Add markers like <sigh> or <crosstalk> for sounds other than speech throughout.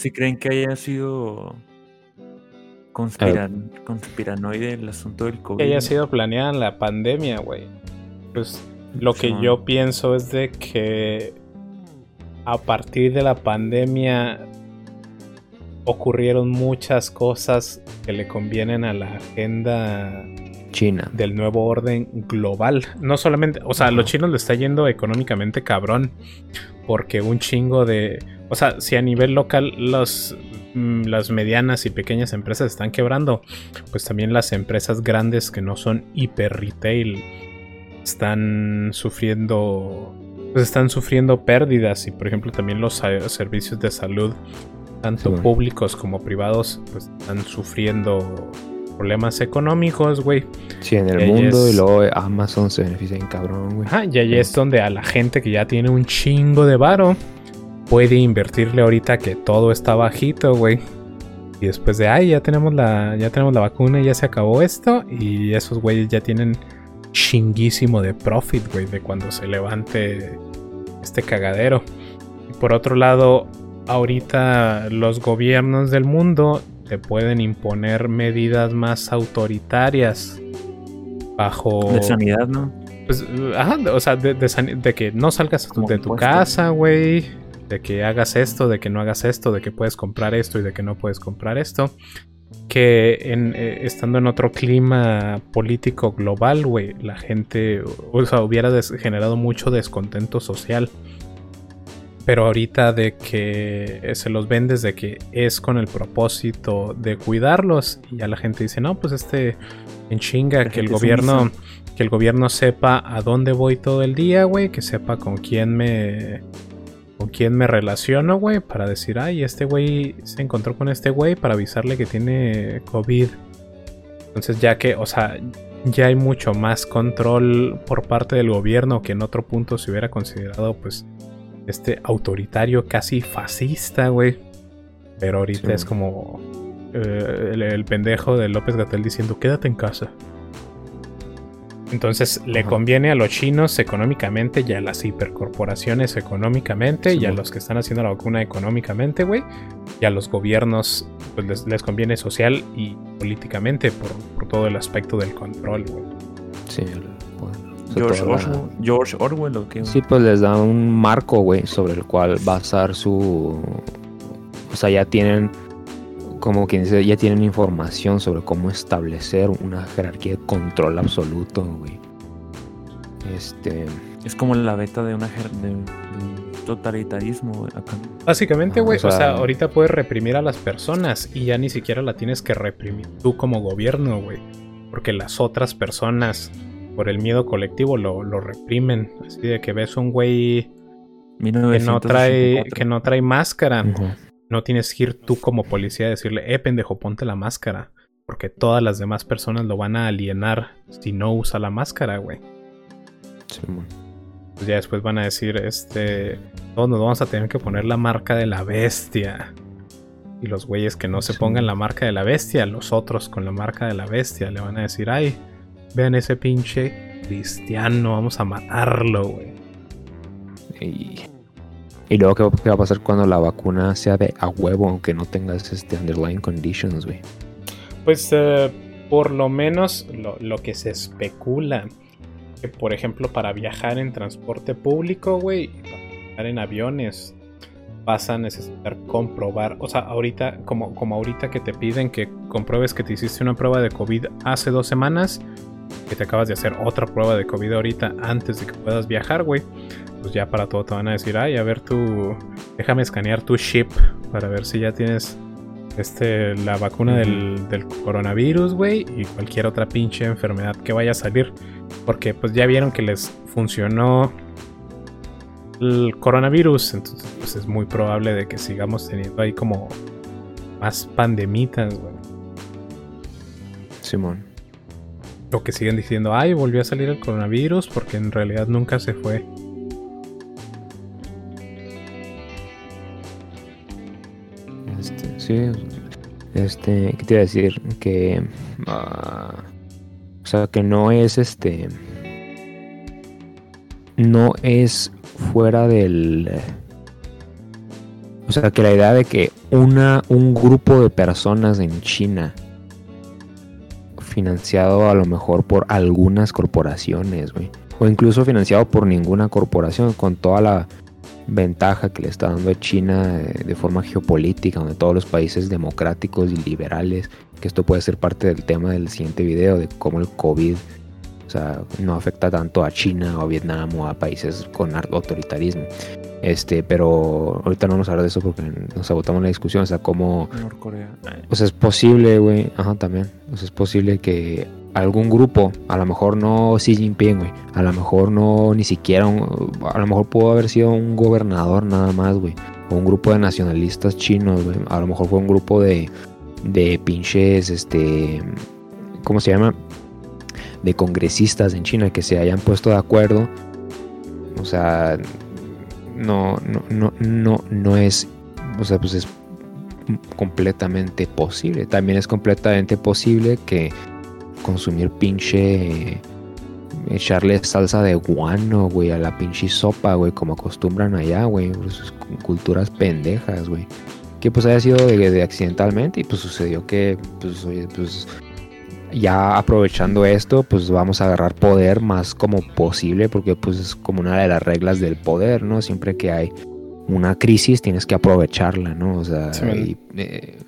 si creen que haya sido conspiran, conspiranoide el asunto del COVID. Que haya sido planeada la pandemia, güey. Pues lo que yo pienso es de que a partir de la pandemia ocurrieron muchas cosas que le convienen a la agenda China del nuevo orden global. No solamente, o sea, a los chinos le está yendo económicamente cabrón porque un chingo de, o sea, si a nivel local los mm, las medianas y pequeñas empresas están quebrando, pues también las empresas grandes que no son hiper retail están sufriendo pues están sufriendo pérdidas. Y por ejemplo también los servicios de salud tanto públicos como privados pues están sufriendo problemas económicos, güey. Sí, en el mundo y luego Amazon se beneficia en cabrón, güey. Ajá, y ahí es donde a la gente que ya tiene un chingo de varo puede invertirle ahorita que todo está bajito, güey. Y después de, ay, ya tenemos la, ya tenemos la vacuna y ya se acabó esto. Y esos güeyes ya tienen chinguísimo de profit, güey, de cuando se levante este cagadero. Y por otro lado, ahorita los gobiernos del mundo te pueden imponer medidas más autoritarias bajo... De sanidad, ¿no? Pues, ajá, o sea, de, que no salgas de tu casa, güey. De que hagas esto, de que no hagas esto, de que puedes comprar esto y de que no puedes comprar esto que en, eh, estando en otro clima político global, güey, la gente, o sea, hubiera generado mucho descontento social. Pero ahorita de que se los ven desde que es con el propósito de cuidarlos y ya la gente dice, no, pues este en chinga, que el gobierno, que el gobierno sepa a dónde voy todo el día, güey, que sepa con quién me con quién me relaciono, güey, para decir, ay, este güey se encontró con este güey para avisarle que tiene COVID. Entonces ya que, o sea, ya hay mucho más control por parte del gobierno que en otro punto se hubiera considerado, pues, este autoritario casi fascista, güey. Pero ahorita es como eh, el, pendejo de López Gatel diciendo, quédate en casa. Entonces le conviene a los chinos económicamente y a las hipercorporaciones económicamente y a los que están haciendo la vacuna económicamente, güey. Y a los gobiernos pues les, conviene social y políticamente por, todo el aspecto del control, güey. Sí, George, Orwell, George Orwell ¿o qué? Sí, pues les da un marco, güey, sobre el cual basar su... O sea, ya tienen como quien dice, ya tienen información sobre cómo establecer una jerarquía de control absoluto, güey. Este. Es como la beta de una de totalitarismo acá. Básicamente, güey, o, sea, ahorita puedes reprimir a las personas y ya ni siquiera la tienes que reprimir tú como gobierno, güey. Porque las otras personas, por el miedo colectivo, lo, reprimen. Así de que ves un güey que no trae, que no trae máscara. No tienes que ir tú como policía a decirle, eh, pendejo, ponte la máscara. Porque todas las demás personas lo van a alienar si no usa la máscara, güey. Sí, pues ya después van a decir, este, todos nos vamos a tener que poner la marca de la bestia. Y los güeyes que no se pongan la marca de la bestia, los otros con la marca de la bestia, le van a decir, ay, vean ese pinche cristiano, vamos a matarlo, güey. Y y luego, ¿qué, va a pasar cuando la vacuna sea de a huevo, aunque no tengas este underlying conditions, güey? Pues eh, por lo menos lo, que se especula, que por ejemplo para viajar en transporte público, güey, para viajar en aviones, vas a necesitar comprobar, o sea, ahorita, como, como ahorita que te piden que compruebes que te hiciste una prueba de COVID hace dos semanas, que te acabas de hacer otra prueba de COVID ahorita antes de que puedas viajar, güey pues ya para todo te van a decir, ay, a ver tú, déjame escanear tu chip para ver si ya tienes este, la vacuna del, del, coronavirus, güey, y cualquier otra pinche enfermedad que vaya a salir. Porque pues ya vieron que les funcionó el coronavirus, entonces pues es muy probable de que sigamos teniendo ahí como más pandemitas, güey. Simón. O que siguen diciendo, ay, volvió a salir el coronavirus porque en realidad nunca se fue. Este, ¿qué te iba a decir? Que. Ah, o sea, que no es este. No es fuera del. O sea, que la idea de que una, un grupo de personas en China, financiado a lo mejor por algunas corporaciones, güey, o incluso financiado por ninguna corporación, con toda la ventaja que le está dando a China de, forma geopolítica, donde todos los países democráticos y liberales, que esto puede ser parte del tema del siguiente video, de cómo el COVID o sea, no afecta tanto a China o a Vietnam o a países con autoritarismo. Este, pero ahorita no vamos a hablar de eso porque nos agotamos la discusión. O sea, cómo. Norcorea. O sea, es posible, güey. Ajá, también. O sea, es posible que algún grupo, a lo mejor no Xi Jinping, güey. A lo mejor no ni siquiera. a lo mejor pudo haber sido un gobernador nada más, güey. O un grupo de nacionalistas chinos, güey. A lo mejor fue un grupo de. De pinches, este. ¿Cómo se llama? de congresistas en China que se hayan puesto de acuerdo. O sea, no, no, no, no, no es, o sea, pues es completamente posible. También es completamente posible que consumir pinche echarle salsa de guano, güey, a la pinche sopa, güey, como acostumbran allá, güey, pues, culturas pendejas, güey. Que pues haya sido de, de, accidentalmente y pues sucedió que, pues, oye, pues ya aprovechando esto, pues vamos a agarrar poder más como posible, porque pues es como una de las reglas del poder, ¿no? Siempre que hay una crisis tienes que aprovecharla, ¿no? O sea, eh,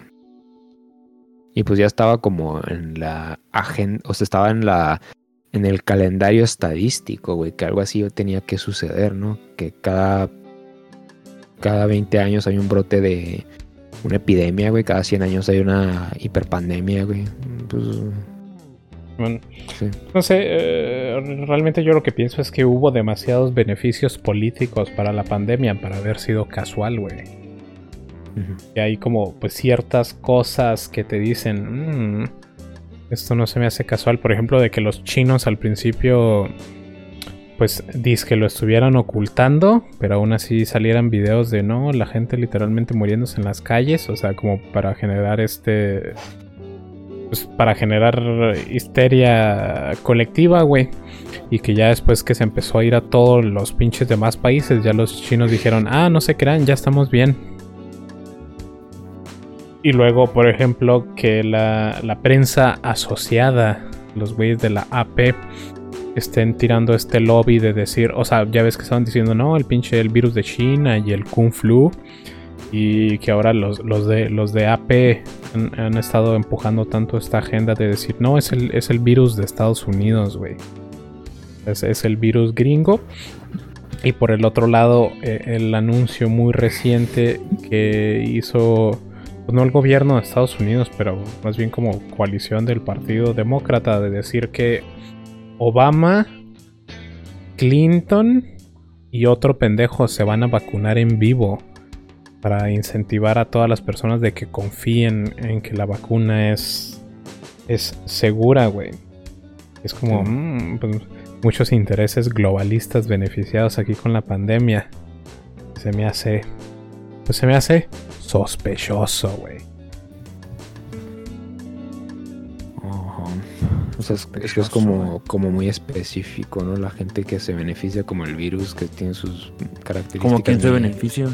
y, pues ya estaba como en la agenda, o sea, estaba en la en el calendario estadístico, güey, que algo así tenía que suceder, ¿no? Que cada cada 20 años hay un brote de una epidemia, güey, cada 100 años hay una hiperpandemia, güey. Pues no sé, eh, realmente yo lo que pienso es que hubo demasiados beneficios políticos para la pandemia para haber sido casual, güey. Y hay como pues ciertas cosas que te dicen, mm, esto no se me hace casual, por ejemplo, de que los chinos al principio pues dice que lo estuvieran ocultando, pero aún así salieran videos de no, la gente literalmente muriéndose en las calles, o sea, como para generar este pues, para generar histeria colectiva, güey. Y que ya después que se empezó a ir a todos los pinches demás países, ya los chinos dijeron, ah, no se crean, ya estamos bien. Y luego, por ejemplo, que la, la prensa asociada, los güeyes de la AP, estén tirando este lobby de decir, o sea, ya ves que estaban diciendo, no, el pinche el virus de China y el Kung Flu y que ahora los, de, los de AP han, estado empujando tanto esta agenda de decir, no, es el, es el virus de Estados Unidos, güey. Es, el virus gringo. Y por el otro lado, eh, el anuncio muy reciente que hizo, pues no el gobierno de Estados Unidos, pero más bien como coalición del Partido Demócrata, de decir que Obama, Clinton y otro pendejo se van a vacunar en vivo para incentivar a todas las personas de que confíen en que la vacuna es, es segura, güey. Es como mm, pues, muchos intereses globalistas beneficiados aquí con la pandemia. Se me hace, pues se me hace sospechoso, güey. O sea, es, que es como, como muy específico, ¿no? La gente que se beneficia como el virus, que tiene sus características. ¿Como quién se beneficia?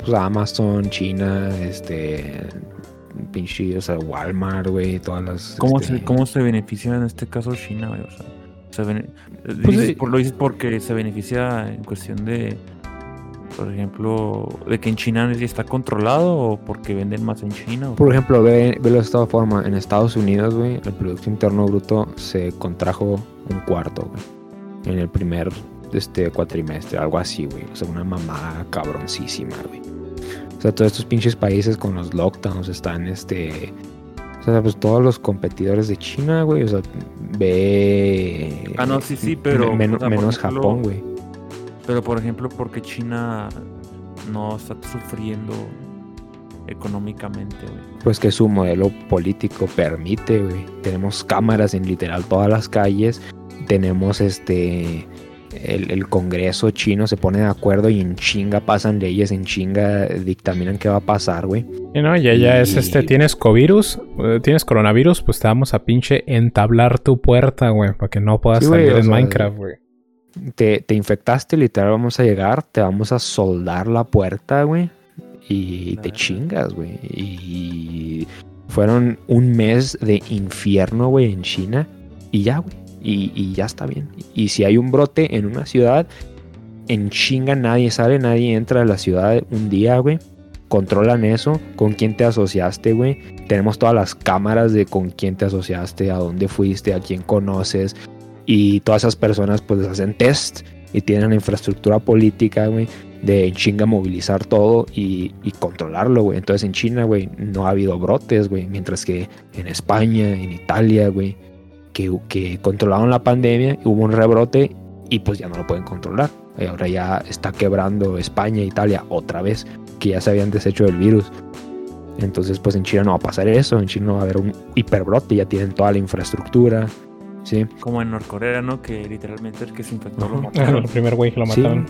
Pues Amazon, China, este, pinche, o sea, Walmart, güey, todas las... ¿Cómo, este se, ¿Cómo se beneficia en este caso China, güey? O sea, pues por, lo dices porque se beneficia en cuestión de, por ejemplo, de que en China está controlado o porque venden más en China. Por ejemplo, ve, ve de esta forma, en Estados Unidos, güey, el Producto Interno Bruto se contrajo un cuarto, güey, en el primer este cuatrimestre, algo así, güey. O sea, una mamá cabroncísima, güey. O sea, todos estos pinches países con los lockdowns están, este... O sea, pues todos los competidores de China, güey. O sea, ve... Ah, no, sí, sí, pero... menos Japón, güey. Pero, por ejemplo, porque China no está sufriendo económicamente, güey. Pues que su modelo político permite, güey. Tenemos cámaras en literal todas las calles. Tenemos este el, Congreso chino se pone de acuerdo y en chinga pasan leyes, en chinga dictaminan qué va a pasar, güey. Y no, ya, ya es este, tienes covirus, eh, tienes coronavirus, pues te vamos a pinche entablar tu puerta, güey, para que no puedas salir en Minecraft, güey. Te, te infectaste, literal, vamos a llegar, te vamos a soldar la puerta, güey. y te chingas, güey. Y fueron un mes de infierno, güey, en China y ya, güey. Y, y, ya está bien. Y si hay un brote en una ciudad, en chinga nadie sale, nadie entra a la ciudad un día, güey controlan eso, con quién te asociaste, güey. Tenemos todas las cámaras de con quién te asociaste, a dónde fuiste, a quién conoces. Y todas esas personas pues hacen test y tienen la infraestructura política, güey, de chinga movilizar todo y, controlarlo, güey. Entonces en China, güey, no ha habido brotes, güey. Mientras que en España, en Italia, güey, que, que controlaron la pandemia, hubo un rebrote y pues ya no lo pueden controlar. Y ahora ya está quebrando España, Italia otra vez que ya se habían deshecho del virus. Entonces, pues en China no va a pasar eso, en China no va a haber un hiperbrote, ya tienen toda la infraestructura. Sí. Como en Norcorea, ¿no? Que literalmente el que se infectó lo mataron. <laughs> el primer güey que lo mataron.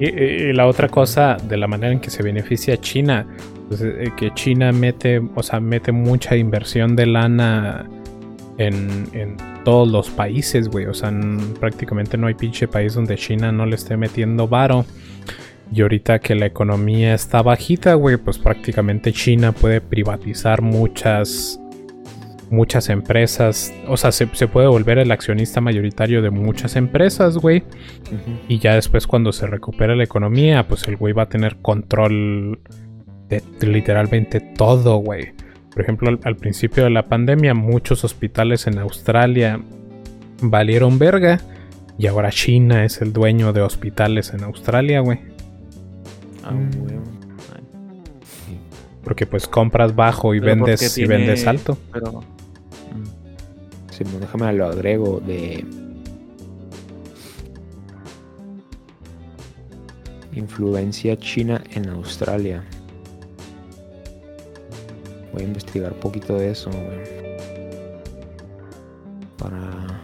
y, la otra cosa, de la manera en que se beneficia China, pues, eh, que China mete, o sea, mete mucha inversión de lana en, en todos los países, güey. O sea, prácticamente no hay pinche país donde China no le esté metiendo varo. Y ahorita que la economía está bajita, güey, pues prácticamente China puede privatizar muchas muchas empresas. O sea, se, puede volver el accionista mayoritario de muchas empresas, güey. Y ya después cuando se recupera la economía, pues el güey va a tener control de literalmente todo, güey. Por ejemplo, al, al, principio de la pandemia, muchos hospitales en Australia valieron verga. Y ahora China es el dueño de hospitales en Australia, güey. Ah, Porque pues compras bajo y vendes y vendes alto. Pero. Sí, déjame lo agrego de. Influencia china en Australia. Voy a investigar un poquito de eso, Para.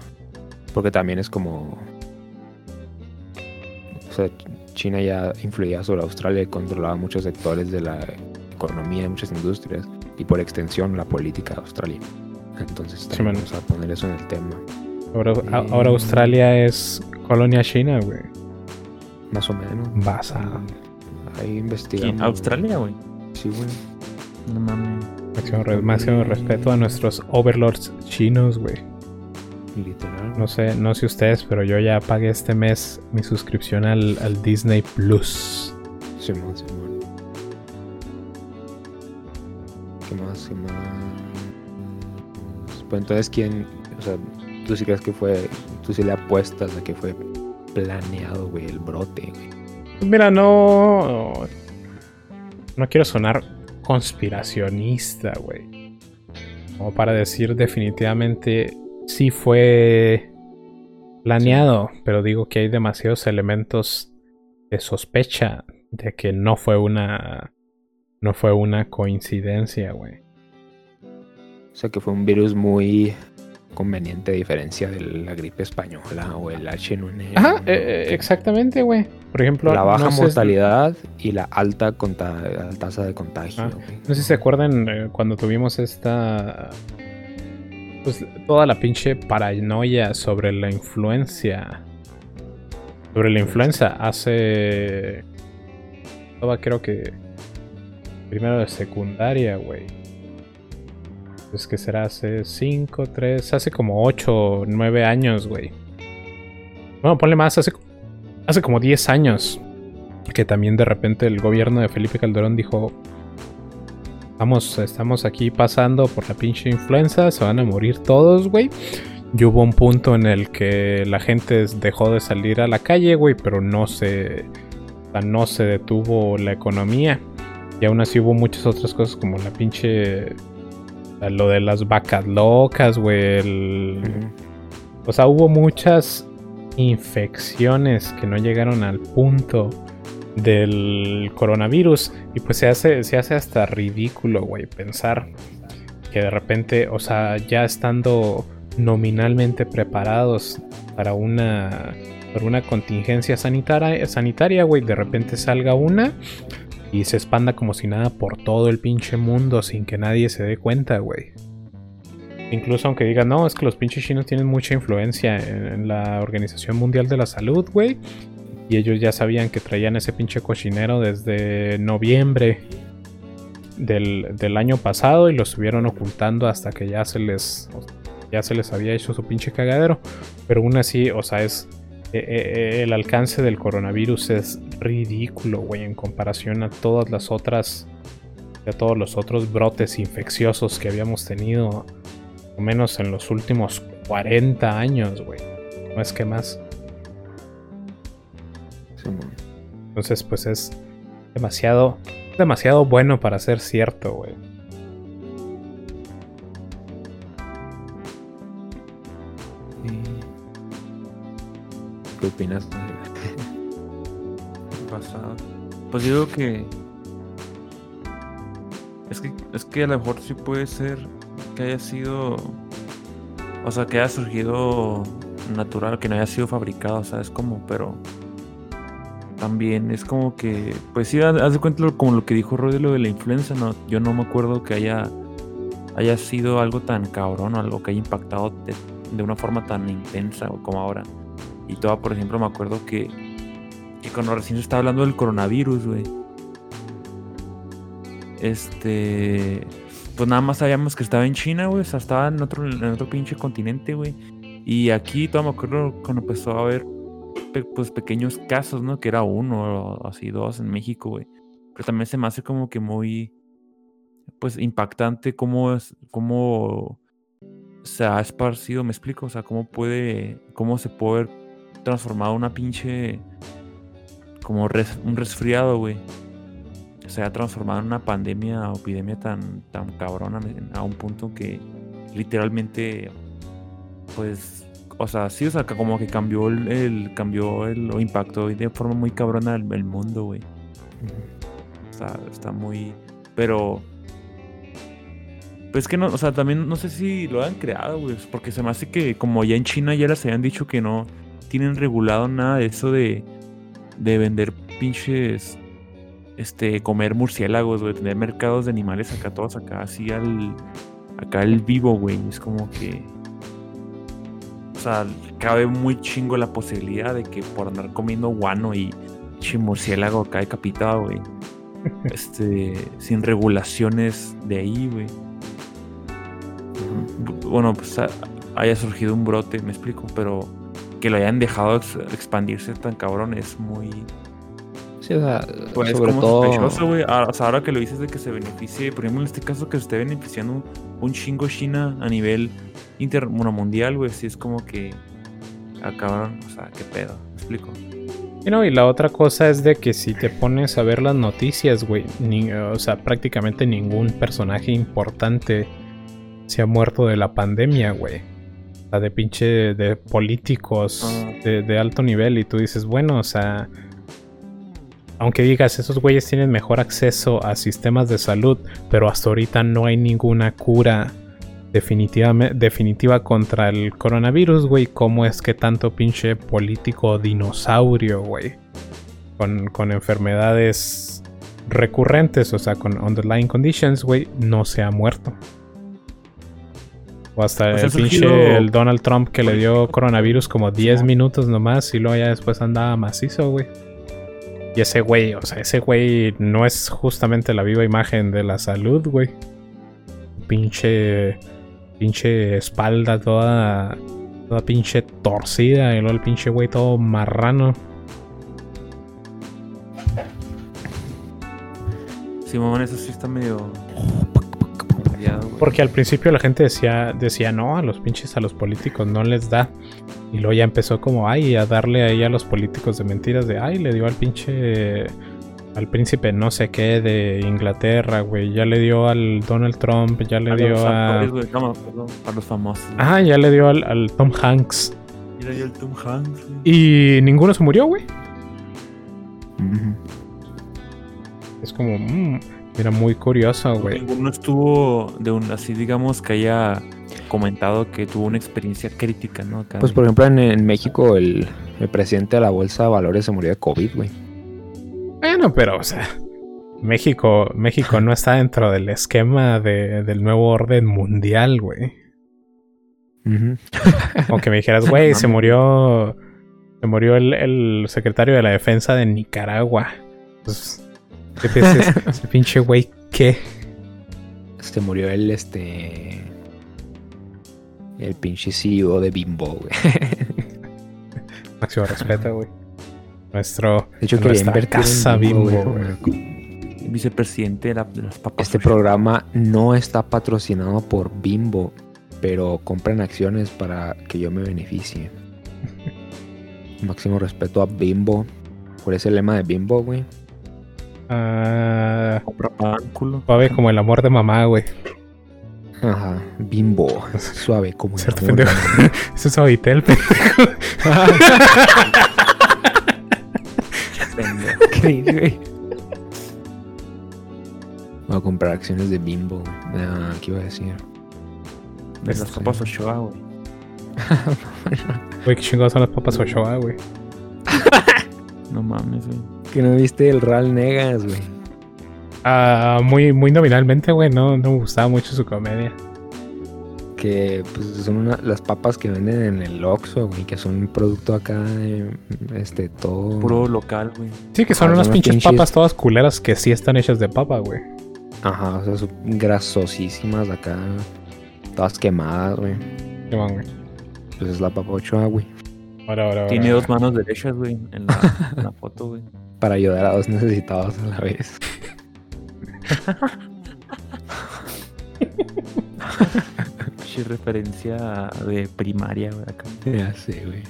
Porque también es como. O sea, China ya influía sobre Australia y controlaba muchos sectores de la economía, muchas industrias y por extensión la política de Australia. Entonces vamos a poner eso en el tema. Ahora, ahora Australia es colonia china, güey. Más o menos. Vas a... Ahí investigamos. ¿Australia, güey? Sí, güey. No mames. Máximo respeto a nuestros overlords chinos, güey. Literal. No sé, no sé ustedes, pero yo ya pagué este mes mi suscripción al, Disney Plus. Simón, Simón. ¿Qué más? ¿Qué más? Pues entonces, ¿quién? O sea, tú sí crees que fue. Tú sí le apuestas a que fue planeado, güey, el brote, güey. Mira, no. No quiero sonar conspiracionista, güey. Como para decir definitivamente sí fue planeado, pero digo que hay demasiados elementos de sospecha de que no fue una no fue una coincidencia, güey. O sea que fue un virus muy conveniente a diferencia de la gripe española o el H1N1. Ajá, eh, eh, exactamente, güey. Por ejemplo, la baja mortalidad y la alta tasa de contagio. no sé si se acuerdan eh, cuando tuvimos esta pues toda la pinche paranoia sobre la influencia. Sobre la influenza hace. Estaba creo que. Primero de secundaria, güey. Es que será hace 5, 3, hace como 8, 9 años, güey. Bueno, ponle más, hace, hace como 10 años. Que también de repente el gobierno de Felipe Calderón dijo, Estamos, aquí pasando por la pinche influenza, se van a morir todos, güey. Y hubo un punto en el que la gente dejó de salir a la calle, güey, pero no se, no se detuvo la economía. Y aún así hubo muchas otras cosas como la pinche... Lo de las vacas locas, güey. O sea, hubo muchas infecciones que no llegaron al punto del coronavirus. Y pues se hace, se hace hasta ridículo, güey, pensar que de repente, o sea, ya estando nominalmente preparados para una, para una contingencia sanitaria, sanitaria, güey, de repente salga una y se expanda como si nada por todo el pinche mundo sin que nadie se dé cuenta, güey. Incluso aunque digan, no, es que los pinches chinos tienen mucha influencia en, la Organización Mundial de la Salud, güey Y ellos ya sabían que traían ese pinche cochinero desde noviembre del, año pasado y lo estuvieron ocultando hasta que ya se les ya se les había hecho su pinche cagadero. Pero aún así, o sea, es eh, eh, el alcance del coronavirus es ridículo, güey, en comparación a todas las otras a todos los otros brotes infecciosos que habíamos tenido, al menos en los últimos 40 años, güey. No es que más. Entonces, pues es demasiado, demasiado bueno para ser cierto, güey. ¿Qué opinas? <laughs> Pasado. Pues digo que es que es que a lo mejor sí puede ser que haya sido o sea, que haya surgido natural, que no haya sido fabricado, ¿sabes? Como, pero también es como que, pues sí, haz de cuenta como lo que dijo Roy de lo de la influenza, no, yo no me acuerdo que haya, haya sido algo tan cabrón o algo que haya impactado de, una forma tan intensa como ahora. Y toda, por ejemplo, me acuerdo que, cuando recién se estaba hablando del coronavirus, güey. Este pues nada más sabíamos que estaba en China, güey. O sea, estaba en otro, en otro pinche continente, güey. Y aquí, todo me acuerdo cuando empezó a haber pues pequeños casos, ¿no? Que era uno o así dos en México, güey. Pero también se me hace como que muy, pues, impactante cómo, cómo se ha esparcido, me explico. O sea, cómo puede, cómo se puede haber transformado una pinche, como un resfriado, güey se ha transformado en una pandemia o epidemia tan, tan cabrona a un punto que literalmente, pues, o sea, sí, o sea, como que cambió el, cambió el, o impactó de forma muy cabrona el, mundo, güey. Sea, está muy, pero, pues que no, o sea, también no sé si lo han creado, güey, porque se me hace que como ya en China ya les habían dicho que no tienen regulado nada de eso de, de vender pinches este, comer murciélagos, güey, tener mercados de animales acá, todos acá, así al, acá el vivo, güey, es como que, o sea, cabe muy chingo la posibilidad de que por andar comiendo guano y murciélago acá decapitado, güey, <laughs> este, sin regulaciones de ahí, güey. Bueno, pues haya surgido un brote, me explico, pero que lo hayan dejado expandirse tan cabrón es muy pues sobre todo. Ah, ahora que lo dices de que se beneficie, por ejemplo, en este caso que se esté beneficiando un chingo China a nivel inter, mundial, güey, sí es como que acabaron, o sea, qué pedo, ¿me explico? Y no, y la otra cosa es de que si te pones a ver las noticias, güey, o sea, prácticamente ningún personaje importante se ha muerto de la pandemia, güey. De pinche de políticos ah. de, de alto nivel y tú dices, bueno, o sea, aunque digas, esos güeyes tienen mejor acceso a sistemas de salud, pero hasta ahorita no hay ninguna cura definitiva contra el coronavirus, güey. ¿Cómo es que tanto pinche político dinosaurio, güey? Con, con enfermedades recurrentes, o sea, con underlying conditions, güey, no se ha muerto. O hasta pues el pinche el Donald Trump que le dio coronavirus como 10 minutos nomás y luego ya después andaba macizo, güey. Y ese güey, o sea, ese güey no es justamente la viva imagen de la salud, güey. Pinche. Pinche espalda toda. Toda pinche torcida. Y luego el pinche güey todo marrano. Sí, mamón, eso sí está medio. Porque al principio la gente decía, decía, no, a los pinches, a los políticos no les da. Y luego ya empezó como, ay, a darle ahí a los políticos de mentiras de, ay, le dio al pinche, al príncipe no sé qué de Inglaterra, güey. Ya le dio al Donald Trump, ya le dio a... a los famosos. Ah, ya le dio al, Tom Hanks. Y le dio al Tom Hanks. Y ninguno se murió, güey. Es como, mmm, era muy curioso, güey. Ninguno estuvo de un, así digamos, que haya comentado que tuvo una experiencia crítica, ¿no? pues por ejemplo en, México el, presidente de la Bolsa de Valores se murió de COVID, güey. Bueno, pero o sea, México, México no está dentro del esquema del nuevo orden mundial, güey. Aunque me dijeras, güey, se murió. Se murió el, secretario de la defensa de Nicaragua. Pues, ¿Qué piensas? <laughs> ese pinche güey qué? Se murió el este. El pinche CEO de Bimbo, güey. <laughs> Máximo respeto, güey. Nuestro. De hecho, nuestra casa Bimbo, güey vicepresidente de, las papas. Este programa no está patrocinado por Bimbo, pero compren acciones para que yo me beneficie. <laughs> Máximo respeto a Bimbo. ¿Cuál es el lema de Bimbo, güey? Ah, suave como el amor de mamá, güey. Ajá, bimbo. Suave como el amor de mamá. <laughs> Eso es Avitel, pendejo. ¿Qué güey? Voy a comprar acciones de Bimbo. Ah, ¿Qué iba a decir? De las papas Ochoa, güey. Güey, qué chingados son las papas Ochoa, güey. <laughs> no mames, güey. Que no viste el Real Negas, güey. Ah, muy, muy nominalmente, güey. No, no me gustaba mucho su comedia. Que pues son las papas que venden en el Oxxo, güey. Que son un producto acá, este, todo... Puro local, güey. Sí, que son unas pinches papas todas culeras que sí están hechas de papa, güey. Ajá, o sea, son grasosísimas acá. Todas quemadas, güey. Qué man, güey. Pues es la papa ochoa, güey. Ahora, ahora, Tiene dos manos derechas, güey, en la, foto, güey. Para ayudar a dos necesitados a la vez. <laughs> referencia de primaria, güey, acá. Ya sé, güey.